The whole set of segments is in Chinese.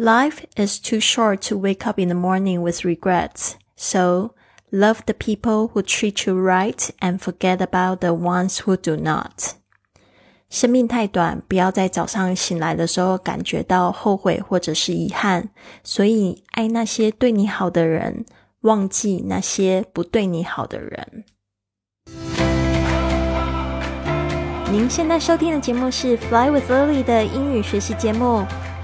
Life is too short to wake up in the morning with regrets. So love the people who treat you right and forget about the ones who do not. 生命太短，不要在早上醒来的时候感觉到后悔或者是遗憾。所以爱那些对你好的人，忘记那些不对你好的人。您现在收听的节目是《Fly with Lily》的英语学习节目。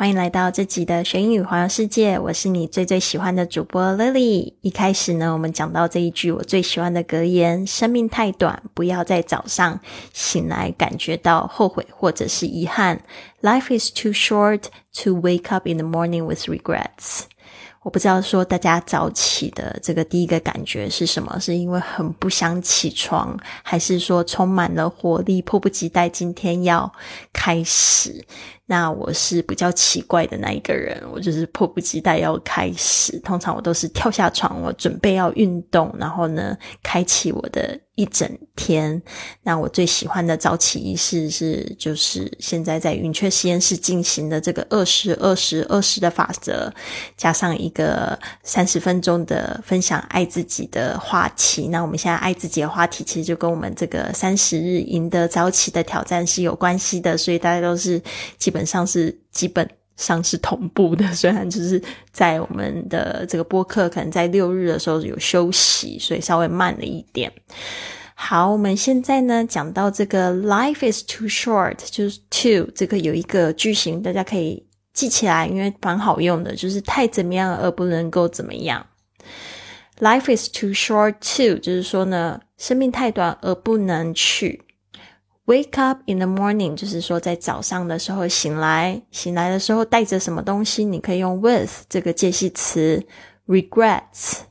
欢迎来到这集的学英语环游世界，我是你最最喜欢的主播 Lily。一开始呢，我们讲到这一句我最喜欢的格言：生命太短，不要在早上醒来感觉到后悔或者是遗憾。Life is too short to wake up in the morning with regrets。我不知道说大家早起的这个第一个感觉是什么？是因为很不想起床，还是说充满了活力，迫不及待今天要开始？那我是比较奇怪的那一个人，我就是迫不及待要开始。通常我都是跳下床，我准备要运动，然后呢，开启我的一整天。那我最喜欢的早起仪式是，就是现在在云雀实验室进行的这个二十二十二十的法则，加上一个三十分钟的分享爱自己的话题。那我们现在爱自己的话题，其实就跟我们这个三十日赢得早起的挑战是有关系的，所以大家都是基本。上是基本上是同步的，虽然就是在我们的这个播客可能在六日的时候有休息，所以稍微慢了一点。好，我们现在呢讲到这个 “life is too short”，就是 “too” 这个有一个句型，大家可以记起来，因为蛮好用的，就是太怎么样而不能够怎么样。“Life is too short to”，就是说呢，生命太短而不能去。Wake up in the morning，就是说在早上的时候醒来，醒来的时候带着什么东西？你可以用 with 这个介系词，regrets，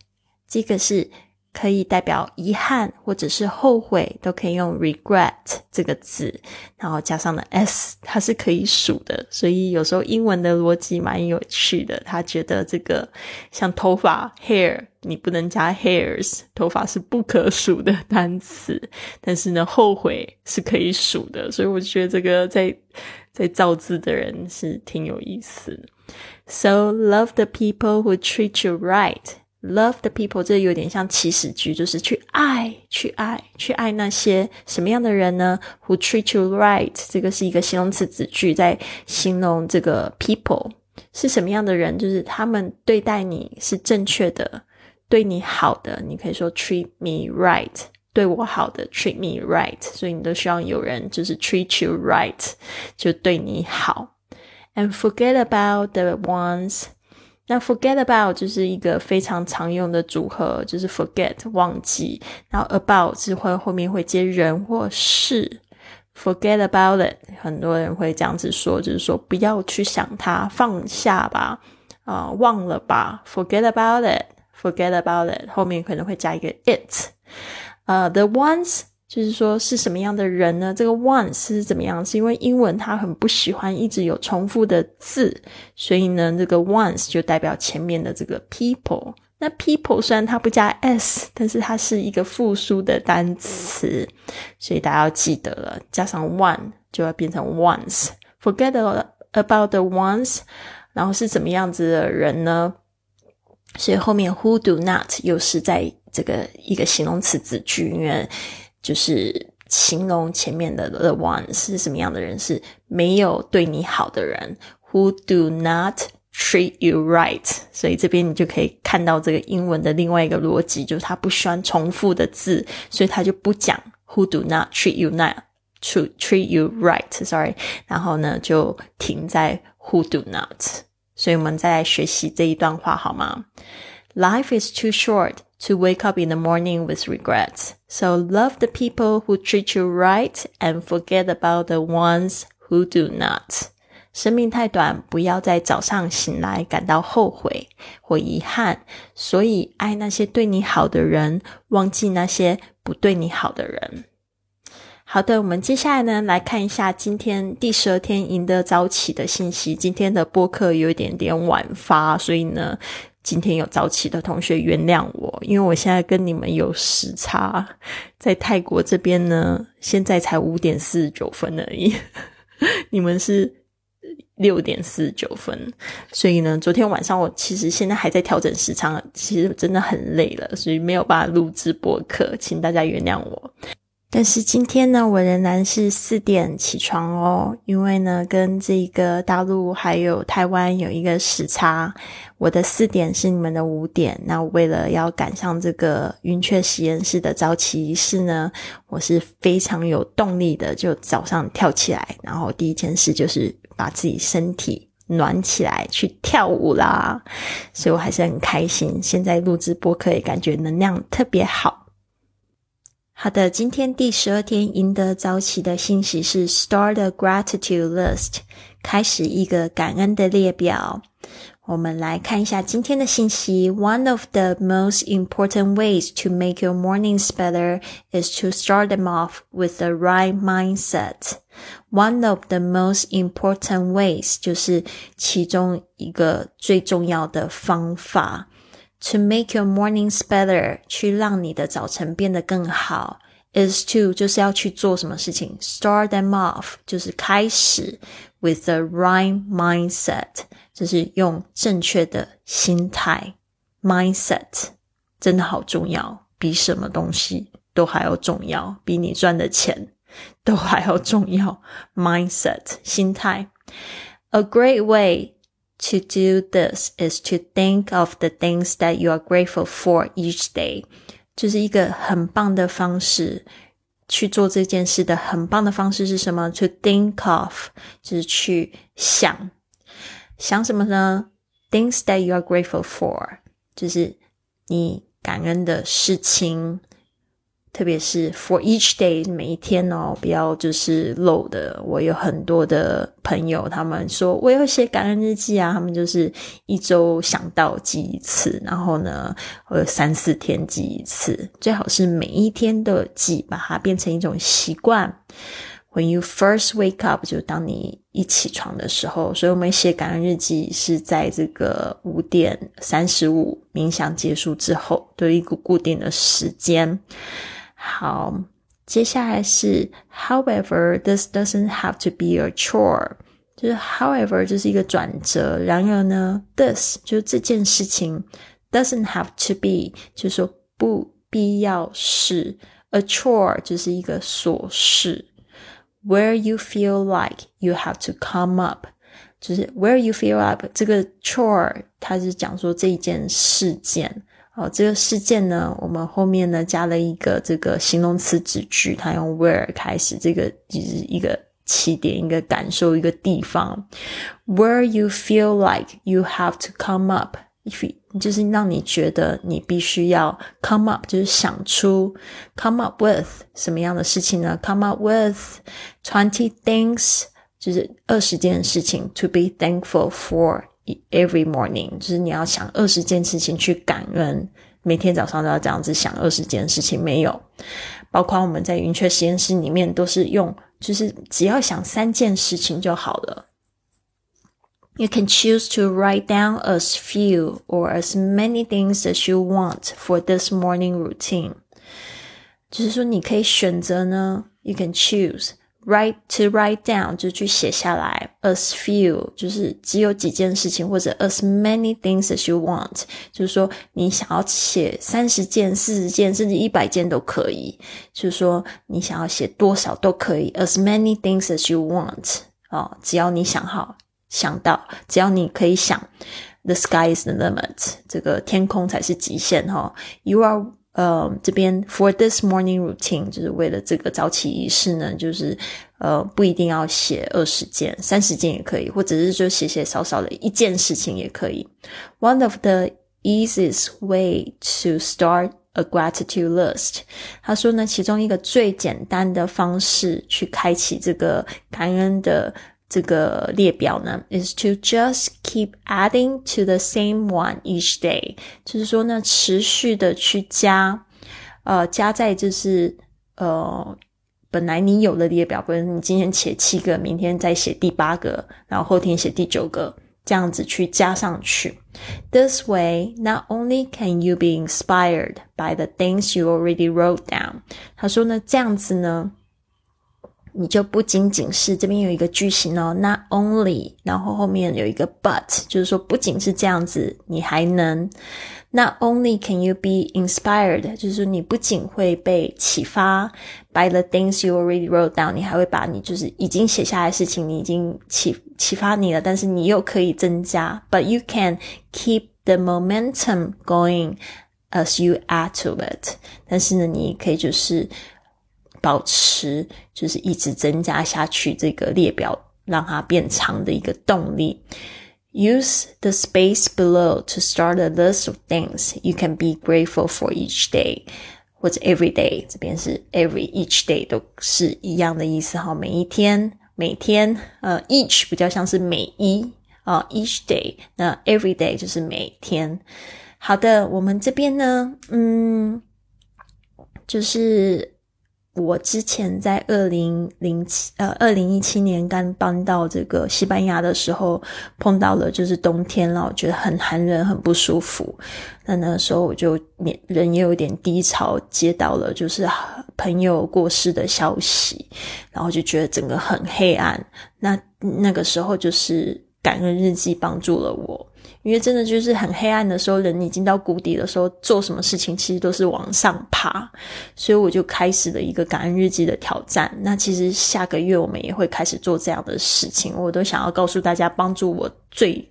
这个是。可以代表遗憾或者是后悔，都可以用 regret 这个字，然后加上了 s，它是可以数的，所以有时候英文的逻辑蛮有趣的。他觉得这个像头发 hair，你不能加 hairs，头发是不可数的单词，但是呢，后悔是可以数的，所以我觉得这个在在造字的人是挺有意思。So love the people who treat you right. Love the people，这有点像祈使句，就是去爱，去爱，去爱那些什么样的人呢？Who treat you right？这个是一个形容词子句，在形容这个 people 是什么样的人，就是他们对待你是正确的，对你好的。你可以说 treat me right，对我好的 treat me right。所以你都希望有人就是 treat you right，就对你好。And forget about the ones. 那 forget about 就是一个非常常用的组合，就是 forget 忘记，然后 about 是会后面会接人或事。forget about it，很多人会这样子说，就是说不要去想它，放下吧，啊，忘了吧。forget about it，forget about it，后面可能会加一个 it。呃，the ones。就是说是什么样的人呢？这个 one 是怎么样？是因为英文它很不喜欢一直有重复的字，所以呢，这个 ones 就代表前面的这个 people。那 people 虽然它不加 s，但是它是一个复数的单词，所以大家要记得了，加上 one 就要变成 ones。Forget about the ones，然后是怎么样子的人呢？所以后面 who do not 又是在这个一个形容词子句，因为。就是形容前面的 the one 是什么样的人，是没有对你好的人，who do not treat you right。所以这边你就可以看到这个英文的另外一个逻辑，就是他不喜欢重复的字，所以他就不讲 who do not treat you not，to treat you right。Sorry，然后呢就停在 who do not。所以我们再来学习这一段话好吗？Life is too short. to wake up in the morning with regrets. So love the people who treat you right and forget about the ones who do not. 生命太短，不要在早上醒来感到后悔或遗憾。所以，爱那些对你好的人，忘记那些不对你好的人。好的，我们接下来呢来看一下今天第十二天赢得早起的信息。今天的播客有一点点晚发，所以呢， 今天有早起的同学原谅我，因为我现在跟你们有时差，在泰国这边呢，现在才五点四十九分而已，你们是六点四十九分，所以呢，昨天晚上我其实现在还在调整时长，其实真的很累了，所以没有办法录制播客，请大家原谅我。但是今天呢，我仍然是四点起床哦，因为呢，跟这个大陆还有台湾有一个时差，我的四点是你们的五点。那为了要赶上这个云雀实验室的早起仪式呢，我是非常有动力的，就早上跳起来，然后第一件事就是把自己身体暖起来，去跳舞啦。所以我还是很开心，现在录制播客也感觉能量特别好。好的，今天第十二天赢得早起的信息是 Start a gratitude list，开始一个感恩的列表。我们来看一下今天的信息。One of the most important ways to make your mornings better is to start them off with the right mindset. One of the most important ways 就是其中一个最重要的方法。 To make your mornings better，去让你的早晨变得更好，is to 就是要去做什么事情，start them off 就是开始，with the right mindset 就是用正确的心态，mindset 真的好重要，比什么东西都还要重要，比你赚的钱都还要重要，mindset 心态，a great way。 To do this is to think of the things that you are grateful for each day，就是一个很棒的方式去做这件事的很棒的方式是什么？To think of 就是去想，想什么呢？Things that you are grateful for，就是你感恩的事情。 特别是 for each day 每一天哦，不要就是漏的。我有很多的朋友，他们说我要写感恩日记啊，他们就是一周想到记一次，然后呢，呃，三四天记一次，最好是每一天都记，把它变成一种习惯。When you first wake up，就当你一起床的时候，所以我们写感恩日记是在这个五点三十五冥想结束之后，都一个固定的时间。好，接下来是 However, this doesn't have to be a chore。就是 However 就是一个转折。然而呢，this 就是这件事情 doesn't have to be，就是说不必要是 a chore，就是一个琐事。Where you feel like you have to come up，就是 where you feel up 这个 chore，它是讲说这一件事件。 哦，这个事件呢，我们后面呢加了一个这个形容词子句，它用 where 开始，这个就是一个起点，一个感受，一个地方。Where you feel like you have to come up，if 就是让你觉得你必须要 come up，就是想出 come up with 什么样的事情呢？Come up with twenty things，就是二十件事情 to be thankful for。Every morning，就是你要想二十件事情去感恩，每天早上都要这样子想二十件事情。没有，包括我们在云雀实验室里面都是用，就是只要想三件事情就好了。You can choose to write down as few or as many things as you want for this morning routine。就是说，你可以选择呢。You can choose。 Write to write down 就去写下来，as few 就是只有几件事情，或者 as many things as you want，就是说你想要写三十件、四十件，甚至一百件都可以。就是说你想要写多少都可以，as many things as you want 哦，只要你想好想到，只要你可以想，the sky is the limit，这个天空才是极限哈。You are 呃，这边 for this morning routine 就是为了这个早起仪式呢，就是呃不一定要写二十件、三十件也可以，或者是就写写少少的一件事情也可以。One of the easiest way to start a gratitude list，他说呢，其中一个最简单的方式去开启这个感恩的这个列表呢，is to just keep adding to the same one each day，就是说呢，持续的去加，呃，加在就是呃，本来你有的列表，比如你今天写七个，明天再写第八个，然后后天写第九个，这样子去加上去。This way, not only can you be inspired by the things you already wrote down，他说呢，这样子呢。 你就不仅仅是这边有一个句型哦，not only，然后后面有一个 but，就是说不仅是这样子，你还能 not only can you be inspired，就是说你不仅会被启发 by the things you already wrote down，你还会把你就是已经写下来的事情，你已经启启发你了，但是你又可以增加，but you can keep the momentum going as you add to it，但是呢，你可以就是。保持就是一直增加下去这个列表，让它变长的一个动力。Use the space below to start a list of things you can be grateful for each day，或者 every day，这边是 every each day 都是一样的意思哈。每一天，每天，呃，each 比较像是每一啊，each day，那 every day 就是每天。好的，我们这边呢，嗯，就是。我之前在二零零七呃二零一七年刚搬到这个西班牙的时候，碰到了就是冬天了，我觉得很寒冷，很不舒服。那那时候我就人也有点低潮，接到了就是朋友过世的消息，然后就觉得整个很黑暗。那那个时候就是感恩日记帮助了我。因为真的就是很黑暗的时候，人已经到谷底的时候，做什么事情其实都是往上爬，所以我就开始了一个感恩日记的挑战。那其实下个月我们也会开始做这样的事情，我都想要告诉大家，帮助我最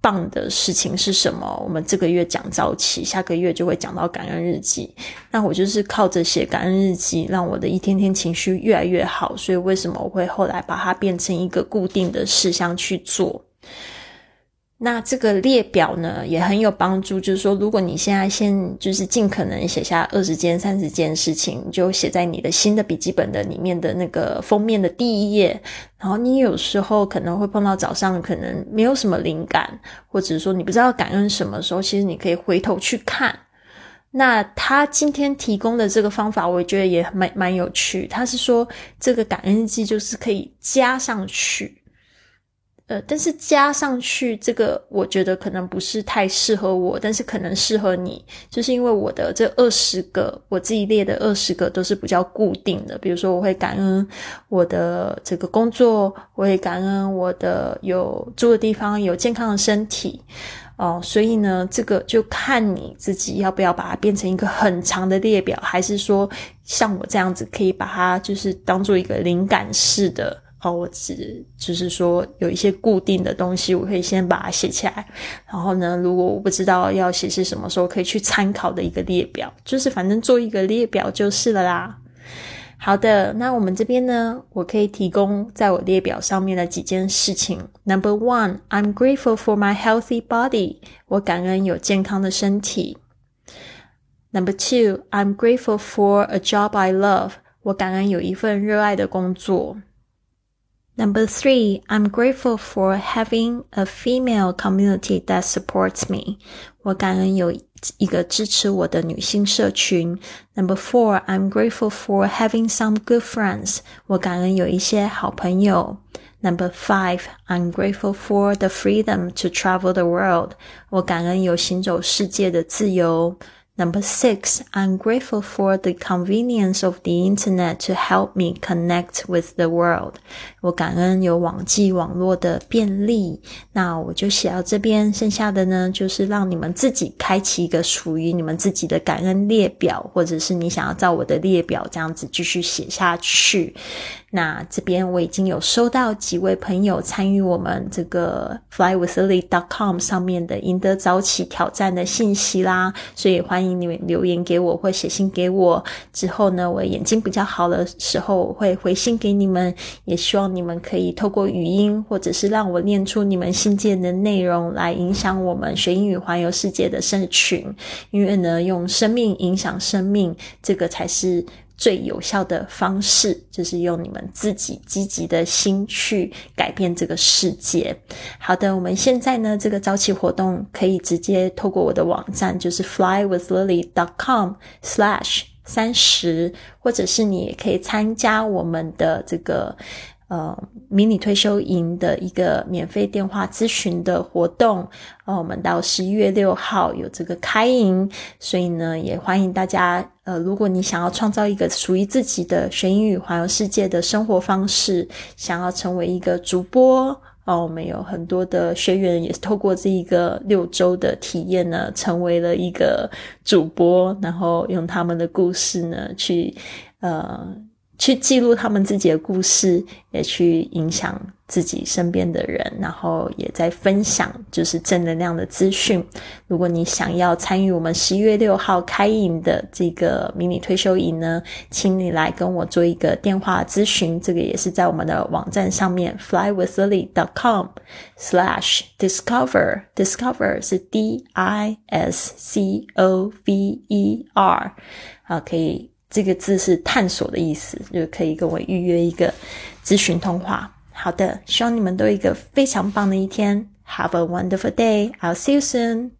棒的事情是什么。我们这个月讲早起，下个月就会讲到感恩日记。那我就是靠着写感恩日记，让我的一天天情绪越来越好。所以为什么我会后来把它变成一个固定的事项去做？那这个列表呢也很有帮助，就是说，如果你现在先就是尽可能写下二十件、三十件事情，就写在你的新的笔记本的里面的那个封面的第一页。然后你有时候可能会碰到早上可能没有什么灵感，或者说你不知道感恩什么时候，其实你可以回头去看。那他今天提供的这个方法，我觉得也蛮蛮有趣。他是说这个感恩记就是可以加上去。呃，但是加上去这个，我觉得可能不是太适合我，但是可能适合你，就是因为我的这二十个我自己列的二十个都是比较固定的。比如说，我会感恩我的这个工作，我会感恩我的有住的地方，有健康的身体，哦，所以呢，这个就看你自己要不要把它变成一个很长的列表，还是说像我这样子可以把它就是当做一个灵感式的。哦，我只就是说有一些固定的东西，我可以先把它写起来。然后呢，如果我不知道要写是什么时候，可以去参考的一个列表，就是反正做一个列表就是了啦。好的，那我们这边呢，我可以提供在我列表上面的几件事情。Number one, I'm grateful for my healthy body，我感恩有健康的身体。Number two, I'm grateful for a job I love，我感恩有一份热爱的工作。Number three, I'm grateful for having a female community that supports me. 我感恩有一个支持我的女性社群。Number four, I'm grateful for having some good friends. 我感恩有一些好朋友。Number five, I'm grateful for the freedom to travel the world. 我感恩有行走世界的自由。 Number six, I'm grateful for the convenience of the internet to help me connect with the world. 我感恩有网际网络的便利。那我就写到这边，剩下的呢，就是让你们自己开启一个属于你们自己的感恩列表，或者是你想要照我的列表这样子继续写下去。那这边我已经有收到几位朋友参与我们这个 flywithlily.com 上面的赢得早起挑战的信息啦，所以欢迎你们留言给我或写信给我。之后呢，我眼睛比较好的时候，我会回信给你们。也希望你们可以透过语音，或者是让我念出你们信件的内容，来影响我们学英语环游世界的社群。因为呢，用生命影响生命，这个才是。最有效的方式，就是用你们自己积极的心去改变这个世界。好的，我们现在呢，这个早起活动可以直接透过我的网站，就是 flywithlily.com/slash 三十，或者是你也可以参加我们的这个。呃，迷你退休营的一个免费电话咨询的活动，呃，我们到十一月六号有这个开营，所以呢，也欢迎大家。呃，如果你想要创造一个属于自己的学英语环游世界的生活方式，想要成为一个主播，哦，我们有很多的学员也是透过这一个六周的体验呢，成为了一个主播，然后用他们的故事呢去，呃。去记录他们自己的故事，也去影响自己身边的人，然后也在分享就是正能量的资讯。如果你想要参与我们十一月六号开营的这个迷你退休营呢，请你来跟我做一个电话咨询。这个也是在我们的网站上面，flywithlily.com/slash discover discover 是 D I S C O V E R 啊，可以。这个字是探索的意思，就可以跟我预约一个咨询通话。好的，希望你们都有一个非常棒的一天。Have a wonderful day. I'll see you soon.